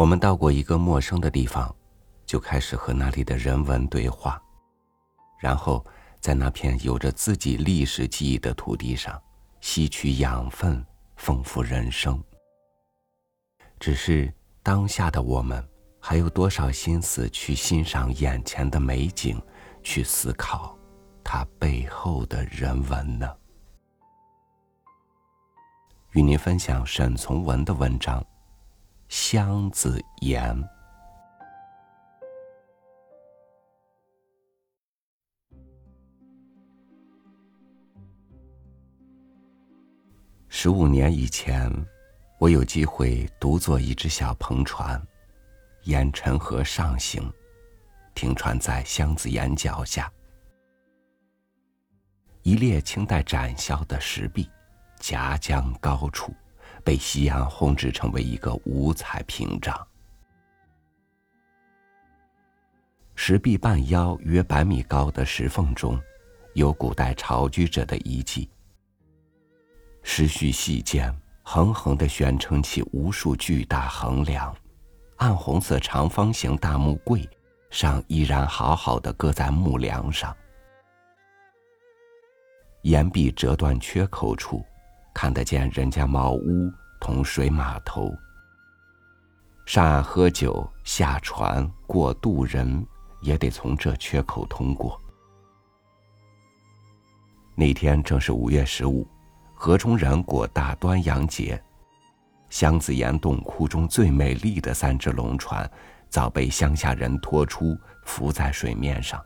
我们到过一个陌生的地方，就开始和那里的人文对话，然后在那片有着自己历史记忆的土地上吸取养分，丰富人生。只是当下的我们，还有多少心思去欣赏眼前的美景，去思考它背后的人文呢？与您分享沈从文的文章《箱子岩》。十五年以前，我有机会独坐一只小篷船，沿陈河上行，停船在箱子岩脚下，一列清代展销的石壁。夹江高处，被夕阳烘制成为一个五彩屏障。石壁半腰约百米高的石缝中，有古代巢居者的遗迹。石须细间，横横的悬撑起无数巨大横梁，暗红色长方形大木柜上依然好好的搁在木梁上。岩壁折断缺口处。看得见人家茅屋同水码头。上岸喝酒、下船、过渡人，也得从这缺口通过。那天正是五月十五，河中人过大端阳节。箱子岩洞窟中最美丽的三只龙船，早被乡下人拖出，浮在水面上。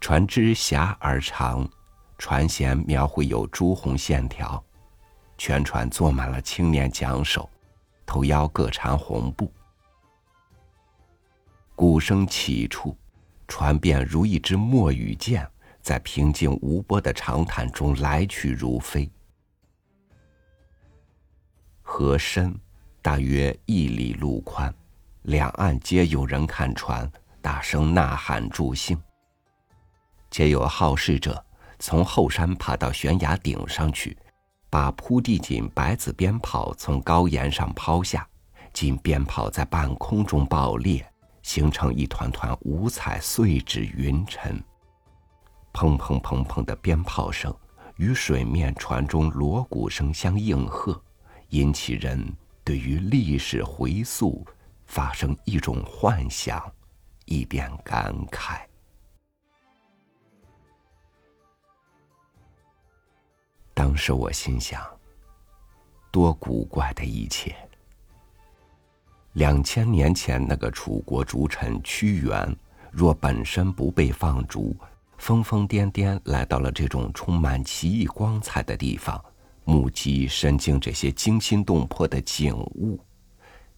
船只狭而长。船舷描绘有朱红线条，全船坐满了青年桨手，头腰各缠红布。鼓声起处，船便如一支墨羽箭，在平静无波的长潭中来去如飞。河深，大约一里路宽，两岸皆有人看船，大声呐喊助兴。皆有好事者。从后山爬到悬崖顶上去，把铺地锦白子鞭炮从高岩上抛下，锦鞭炮在半空中爆裂，形成一团团五彩碎纸云尘。砰砰砰砰的鞭炮声与水面船中锣鼓声相应和，引起人对于历史回溯发生一种幻想，一点感慨。当时我心想：多古怪的一切！两千年前那个楚国诸臣屈原，若本身不被放逐，疯疯癫癫来到了这种充满奇异光彩的地方，目击身经这些惊心动魄的景物，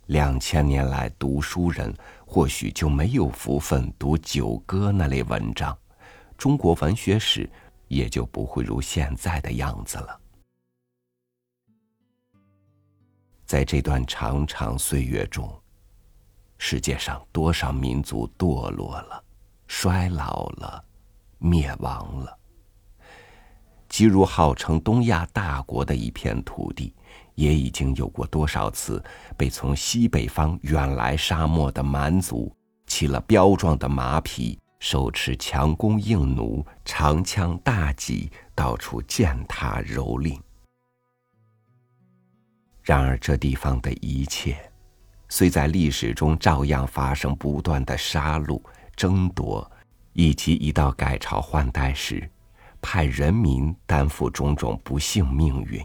两千年来读书人或许就没有福分读《九歌》那类文章，中国文学史。也就不会如现在的样子了。在这段长长岁月中，世界上多少民族堕落了、衰老了、灭亡了？即如号称东亚大国的一片土地，也已经有过多少次被从西北方远来沙漠的蛮族起了彪壮的马匹。手持强弓硬弩、长枪大戟，到处践踏蹂躏。然而，这地方的一切，虽在历史中照样发生不断的杀戮、争夺，以及一到改朝换代时，派人民担负种种不幸命运，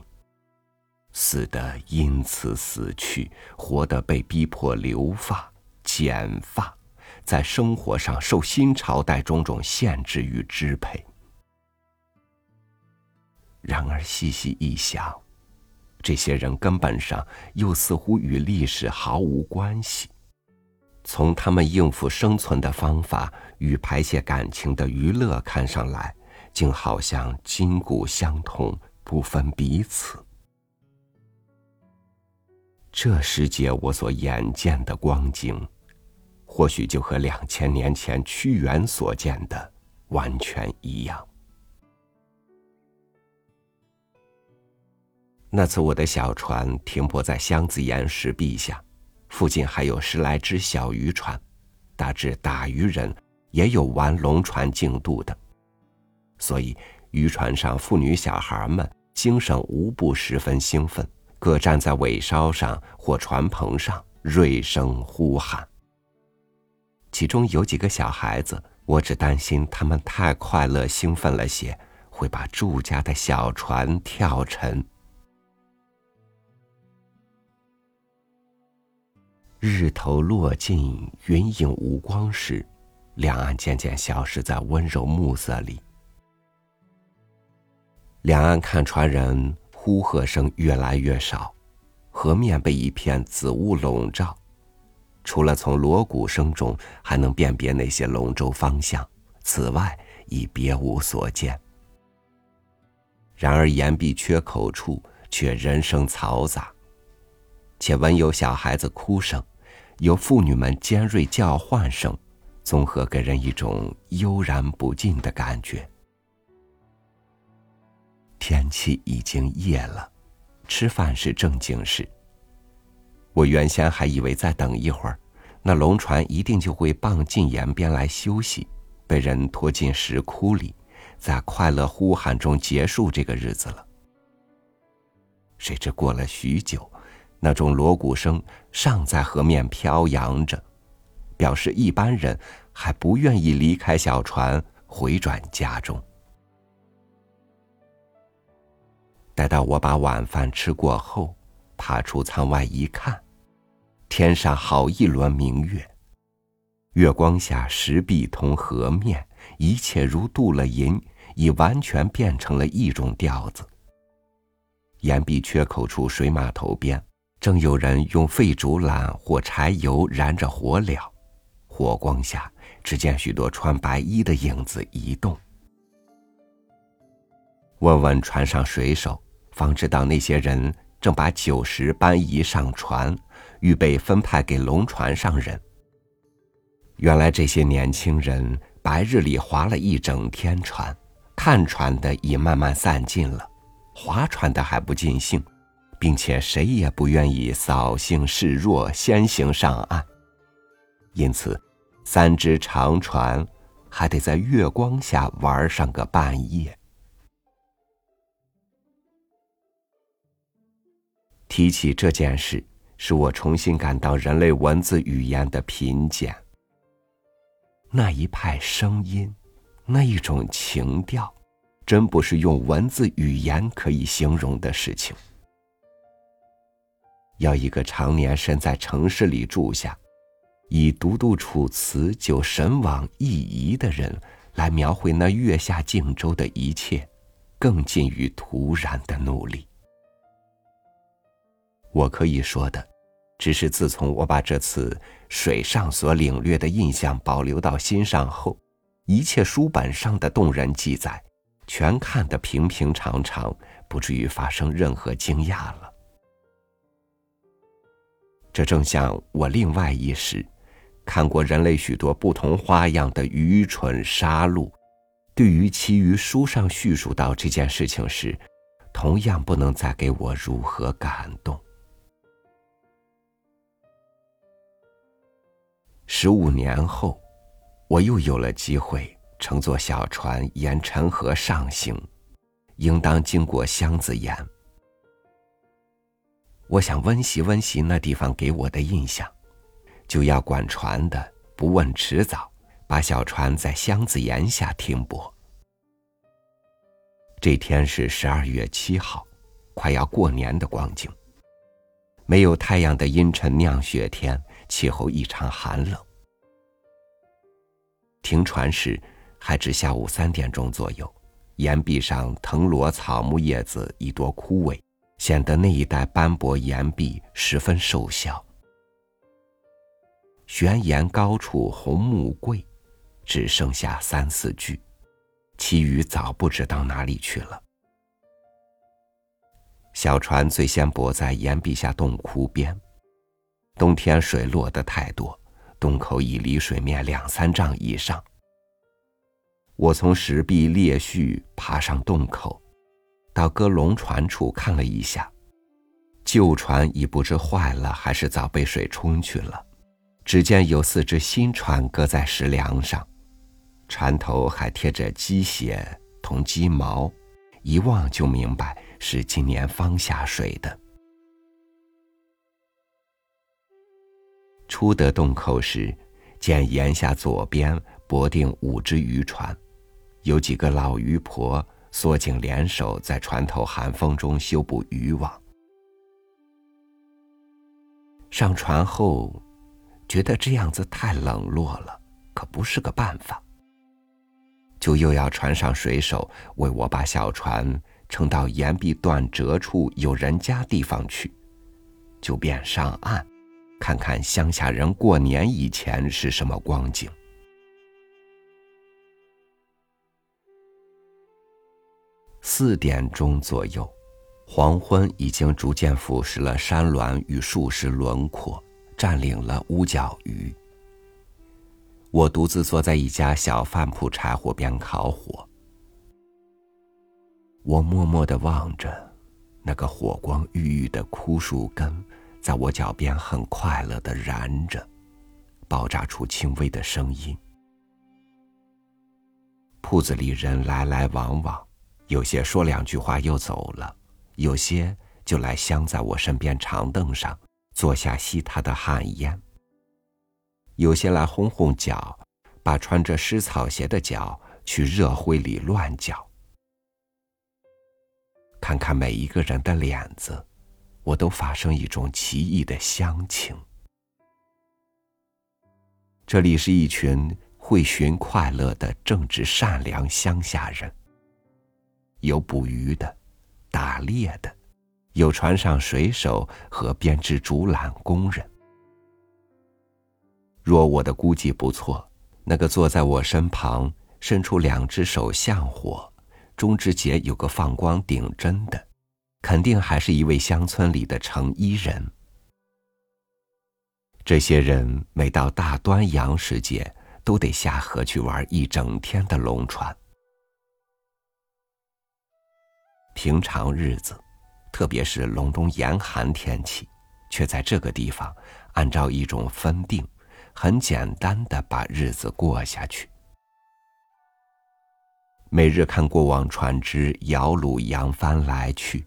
死的因此死去，活的被逼迫留发、剪发。在生活上受新朝代种种限制与支配。然而细细一想，这些人根本上又似乎与历史毫无关系。从他们应付生存的方法与排泄感情的娱乐看上来，竟好像筋骨相同，不分彼此。这世界我所眼见的光景。或许就和两千年前屈原所见的完全一样。那次我的小船停泊在箱子岩石壁下，附近还有十来只小渔船，大致打渔人也有玩龙船竞渡的，所以渔船上妇女小孩们精神无不十分兴奋，各站在尾梢上或船棚上，锐声呼喊。其中有几个小孩子，我只担心他们太快乐兴奋了些，会把住家的小船跳沉。日头落尽，云影无光时，两岸渐渐消失在温柔暮色里。两岸看船人呼喝声越来越少，河面被一片紫雾笼罩，除了从锣鼓声中还能辨别那些龙舟方向，此外已别无所见。然而岩壁缺口处却人声嘈杂，且闻有小孩子哭声。有妇女们尖锐叫唤声，综合给人一种悠然不尽的感觉。天气已经夜了，吃饭是正经事。我原先还以为再等一会儿，那龙船一定就会傍进沿边来休息，被人拖进石窟里，在快乐呼喊中结束这个日子了。谁知过了许久。那种锣鼓声尚在河面飘扬着，表示一般人还不愿意离开小船回转家中。待到我把晚饭吃过后，爬出舱外一看，天上好一轮明月，月光下石壁同河面，一切如镀了银，已完全变成了一种调子。岩壁缺口处水码头边。正有人用废竹篮或柴油燃着火燎，火光下，只见许多穿白衣的影子移动。问问船上水手，方知道那些人正把酒食搬移上船，预备分派给龙船上人。原来这些年轻人白日里划了一整天船，看船的已慢慢散尽了，划船的还不尽兴。并且谁也不愿意扫兴示弱，先行上岸。因此，三只长船还得在月光下玩上个半夜。提起这件事，使我重新感到人类文字语言的贫贱。那一派声音，那一种情调，真不是用文字语言可以形容的事情。要一个常年身在城市里住下，以读读楚辞就神往意移的人来描绘那月下静州的一切，更近于突然的努力。我可以说的，只是自从我把这次水上所领略的印象保留到心上后，一切书本上的动人记载，全看得平平常常，不至于发生任何惊讶了。这正像我另外一时，看过人类许多不同花样的愚蠢杀戮，对于其余书上叙述到这件事情时，同样不能再给我如何感动。十五年后，我又有了机会乘坐小船沿陈河上行，应当经过箱子岩。我想温习温习那地方给我的印象，就要管船的不问迟早，把小船在箱子岩下停泊。这天是十二月七号，快要过年的光景。没有太阳的阴沉酿雪天，气候异常寒冷。停船时还只下午三点钟左右，岩壁上藤萝草木叶子已多枯萎。显得那一带斑驳岩壁十分瘦小。悬崖高处红木柜，只剩下三四具，其余早不知到哪里去了。小船最先泊在岩壁下洞窟边，冬天水落得太多，洞口已离水面两三丈以上。我从石壁裂隙爬上洞口。到搁龙船处看了一下，旧船已不知坏了还是早被水冲去了。只见有四只新船搁在石梁上，船头还贴着鸡血同鸡毛，一望就明白是今年方下水的。出得洞口时，见檐下左边泊定五只渔船，有几个老渔婆缩紧联手在船头寒风中修补渔网。上船后，觉得这样子太冷落了，可不是个办法。就又要船上水手为我把小船撑到岩壁断折处有人家地方去，就便上岸，看看乡下人过年以前是什么光景。四点钟左右。黄昏已经逐渐腐蚀了山峦与树石轮廓，占领了屋角鱼。我独自坐在一家小饭铺柴火边烤火，我默默的望着那个火光郁郁的枯树根，在我脚边很快乐的燃着，爆炸出轻微的声音。铺子里人来来往往，有些说两句话又走了。有些就来镶在我身边长凳上坐下吸他的旱烟。有些来烘烘脚，把穿着湿草鞋的脚去热灰里乱搅。看看每一个人的脸子，我都发生一种奇异的乡情。这里是一群会寻快乐的正直善良乡下人，有捕鱼的。打猎的，有船上水手和编织竹篮工人。若我的估计不错，那个坐在我身旁、伸出两只手向火、中指节有个放光顶针的，肯定还是一位乡村里的成衣人。这些人每到大端阳时节，都得下河去玩一整天的龙船。平常日子，特别是隆冬严寒天气，却在这个地方按照一种分定，很简单的把日子过下去。每日看过往船只摇橹扬帆来去，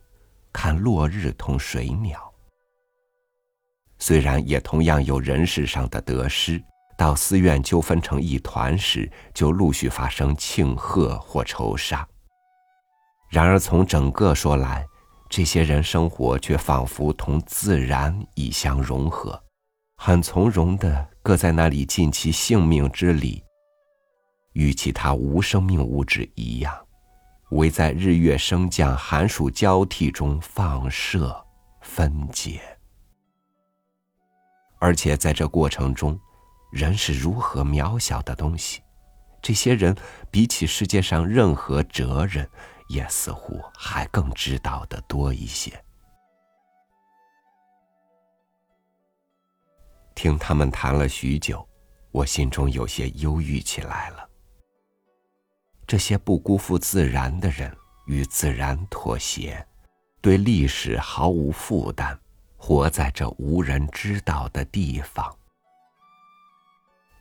看落日同水鸟。虽然也同样有人世上的得失，到寺院纠纷成一团时，就陆续发生庆贺或仇杀。然而，从整个说来，这些人生活却仿佛同自然已相融合，很从容的各在那里尽其性命之礼，与其他无生命物质一样，唯在日月升降、寒暑交替中放射分解。而且在这过程中，人是如何渺小的东西，这些人比起世界上任何哲人。也似乎还更知道的多一些。听他们谈了许久，我心中有些忧郁起来了。这些不辜负自然的人，与自然妥协，对历史毫无负担，活在这无人知道的地方。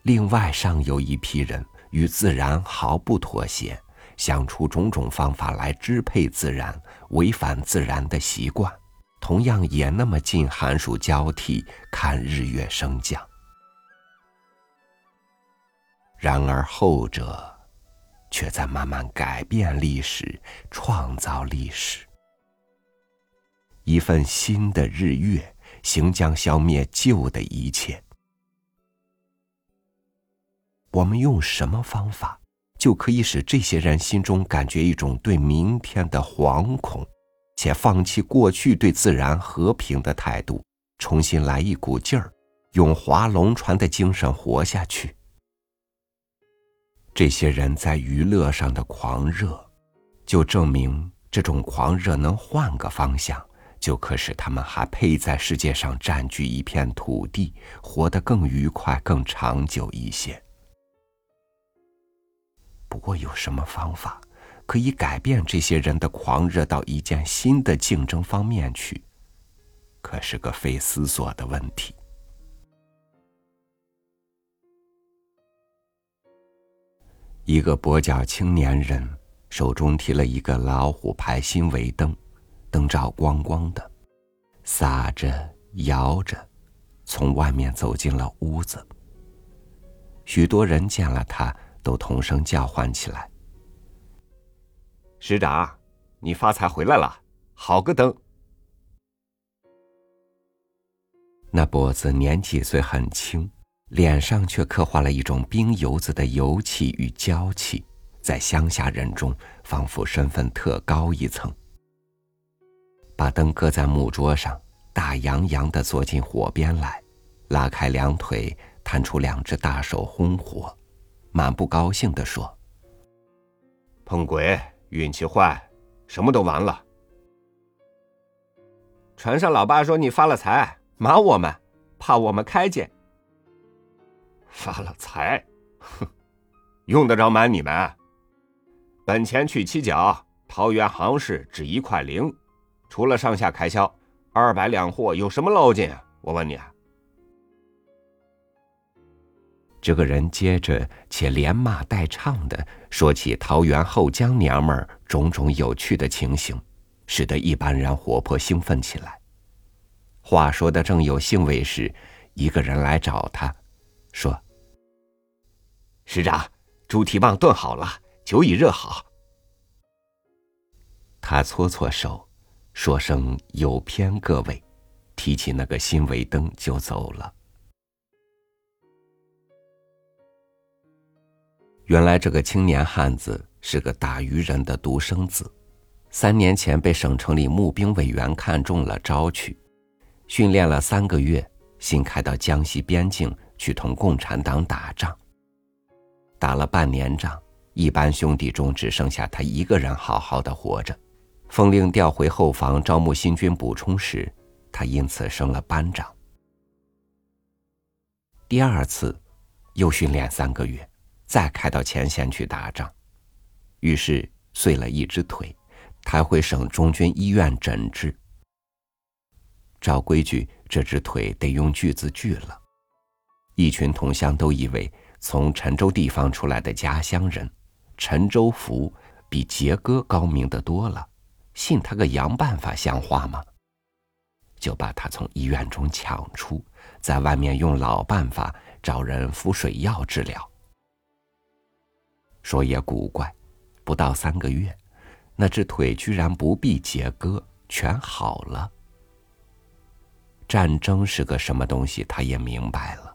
另外，尚有一批人与自然毫不妥协。想出种种方法来支配自然，违反自然的习惯，同样也那么近寒暑交替，看日月升降。然而后者，却在慢慢改变历史，创造历史。一份新的日月，行将消灭旧的一切。我们用什么方法？就可以使这些人心中感觉一种对明天的惶恐，且放弃过去对自然和平的态度，重新来一股劲儿，用划龙船的精神活下去。这些人在娱乐上的狂热，就证明这种狂热能换个方向，就可使他们还配在世界上占据一片土地，活得更愉快、更长久一些。不过，有什么方法可以改变这些人的狂热到一件新的竞争方面去？可是个费思索的问题。一个跛脚青年人手中提了一个老虎牌新围灯，灯罩光光的，撒着摇着，从外面走进了屋子。许多人见了他，都同声叫唤起来：“师长，你发财回来了，好个灯！”那跛子年纪虽很轻。脸上却刻画了一种冰油子的油气与娇气，在乡下人中仿佛身份特高一层。把灯搁在木桌上，大洋洋的坐进火边来，拉开两腿，探出两只大手烘火，满不高兴的说：“碰鬼，运气坏，什么都完了。船上老爸说你发了财，瞒我们，怕我们开见。”发了财，哼，用得着瞒你们？本钱去七角，桃园行市只一块零，除了上下开销，二百两货有什么捞劲啊？我问你啊。这个人接着且连骂带唱的说起桃园后江娘们种种有趣的情形，使得一般人活泼兴奋起来。话说的正有兴味时，一个人来找他。说：“师长，猪蹄棒炖好了，酒已热好。”他搓搓手，说声“有偏各位”，提起那个新尾灯就走了。原来这个青年汉子是个打渔人的独生子，三年前被省城里募兵委员看中了，招去，训练了三个月，新开到江西边境。去同共产党打仗，打了半年仗，一班兄弟中只剩下他一个人好好的活着。奉令调回后方招募新军补充时，他因此升了班长。第二次，又训练三个月，再开到前线去打仗，于是碎了一只腿，抬回省中军医院诊治。照规矩，这只腿得用锯子锯了。一群同乡都以为从陈州地方出来的家乡人，陈州福比杰哥高明的多了，信他个洋办法像话吗？就把他从医院中抢出，在外面用老办法找人敷水药治疗。说也古怪，不到三个月，那只腿居然不必截割，全好了。战争是个什么东西，他也明白了。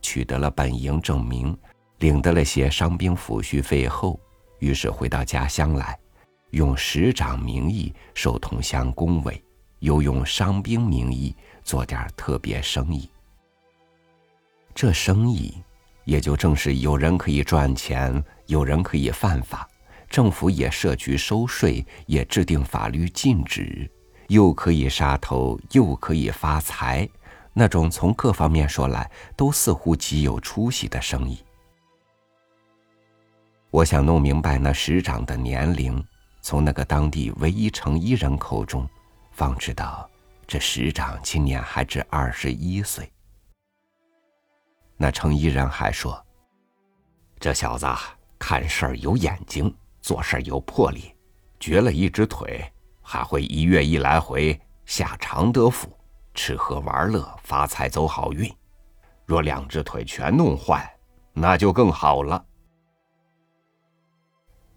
取得了本营证明，领得了些伤兵抚恤费后，于是回到家乡来，用师长名义受同乡恭维，又用伤兵名义做点特别生意。这生意也就正是有人可以赚钱，有人可以犯法，政府也设局收税，也制定法律禁止，又可以杀头，又可以发财。那种从各方面说来都似乎极有出息的生意，我想弄明白那师长的年龄，从那个当地唯一成衣人口中，方知道这师长今年还只二十一岁。那成衣人还说：“这小子看事儿有眼睛，做事儿有魄力，瘸了一只腿，还会一月一来回下常德府。”吃喝玩乐，发财走好运。若两只腿全弄坏，那就更好了。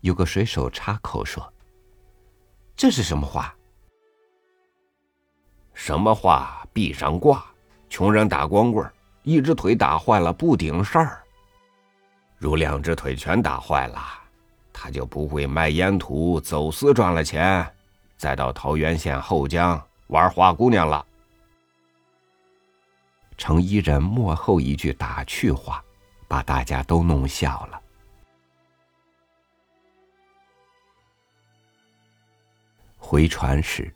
有个水手插口说：“这是什么话？什么话？壁上挂。穷人打光棍，一只腿打坏了不顶事儿。如两只腿全打坏了，他就不会卖烟土走私赚了钱，再到桃源县后江玩花姑娘了。”成衣人幕后一句打趣话，把大家都弄笑了。回船时，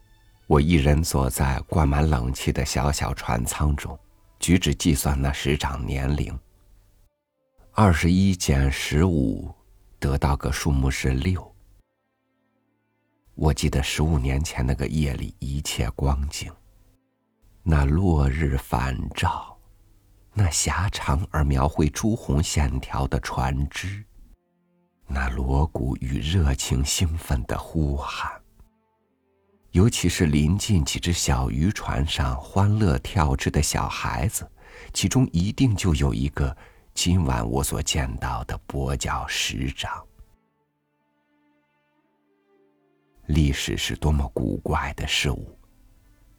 我一人坐在灌满冷气的小小船舱中，举止计算那时长年龄。二十一减十五，得到个数目是六。我记得十五年前那个夜里一切光景。那落日反照，那狭长而描绘朱红线条的船只，那锣鼓与热情兴奋的呼喊，尤其是临近几只小渔船上欢乐跳掷的小孩子，其中一定就有一个今晚我所见到的跛脚石长。历史是多么古怪的事物！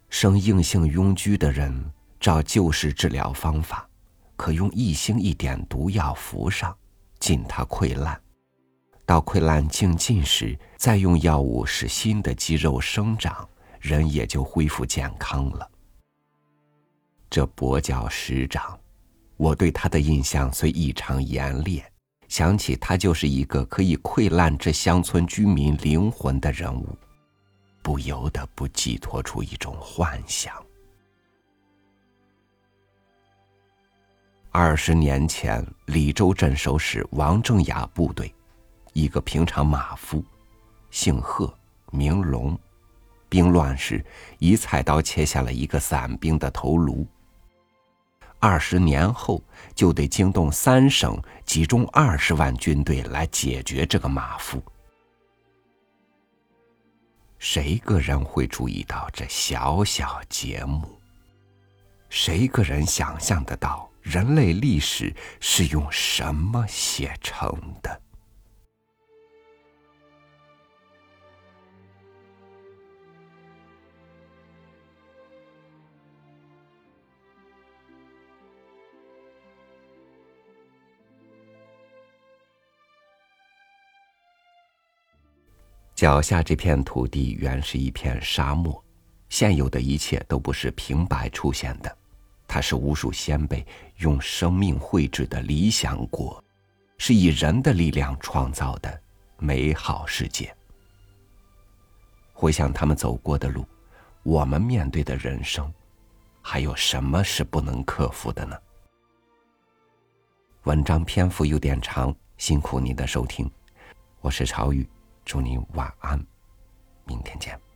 生硬性痈疽的人，照旧式治疗方法，可用一星一点毒药服上，禁它溃烂。到溃烂净尽时，再用药物使新的肌肉生长，人也就恢复健康了。这跛脚石长，我对他的印象虽异常严烈。想起他就是一个可以溃烂这乡村居民灵魂的人物，不由得不寄托出一种幻想。二十年前，李州镇守使王正雅部队，一个平常马夫，姓贺，名龙，兵乱时一菜刀切下了一个散兵的头颅。二十年后，就得惊动三省，集中二十万军队来解决这个马夫。谁个人会注意到这小小节目？谁个人想象得到人类历史是用什么写成的？脚下这片土地原是一片沙漠，现有的一切都不是平白出现的，它是无数先辈用生命绘制的理想国，是以人的力量创造的美好世界。回想他们走过的路，我们面对的人生，还有什么是不能克服的呢？文章篇幅有点长，辛苦您的收听，我是朝雨。祝你晚安，明天见。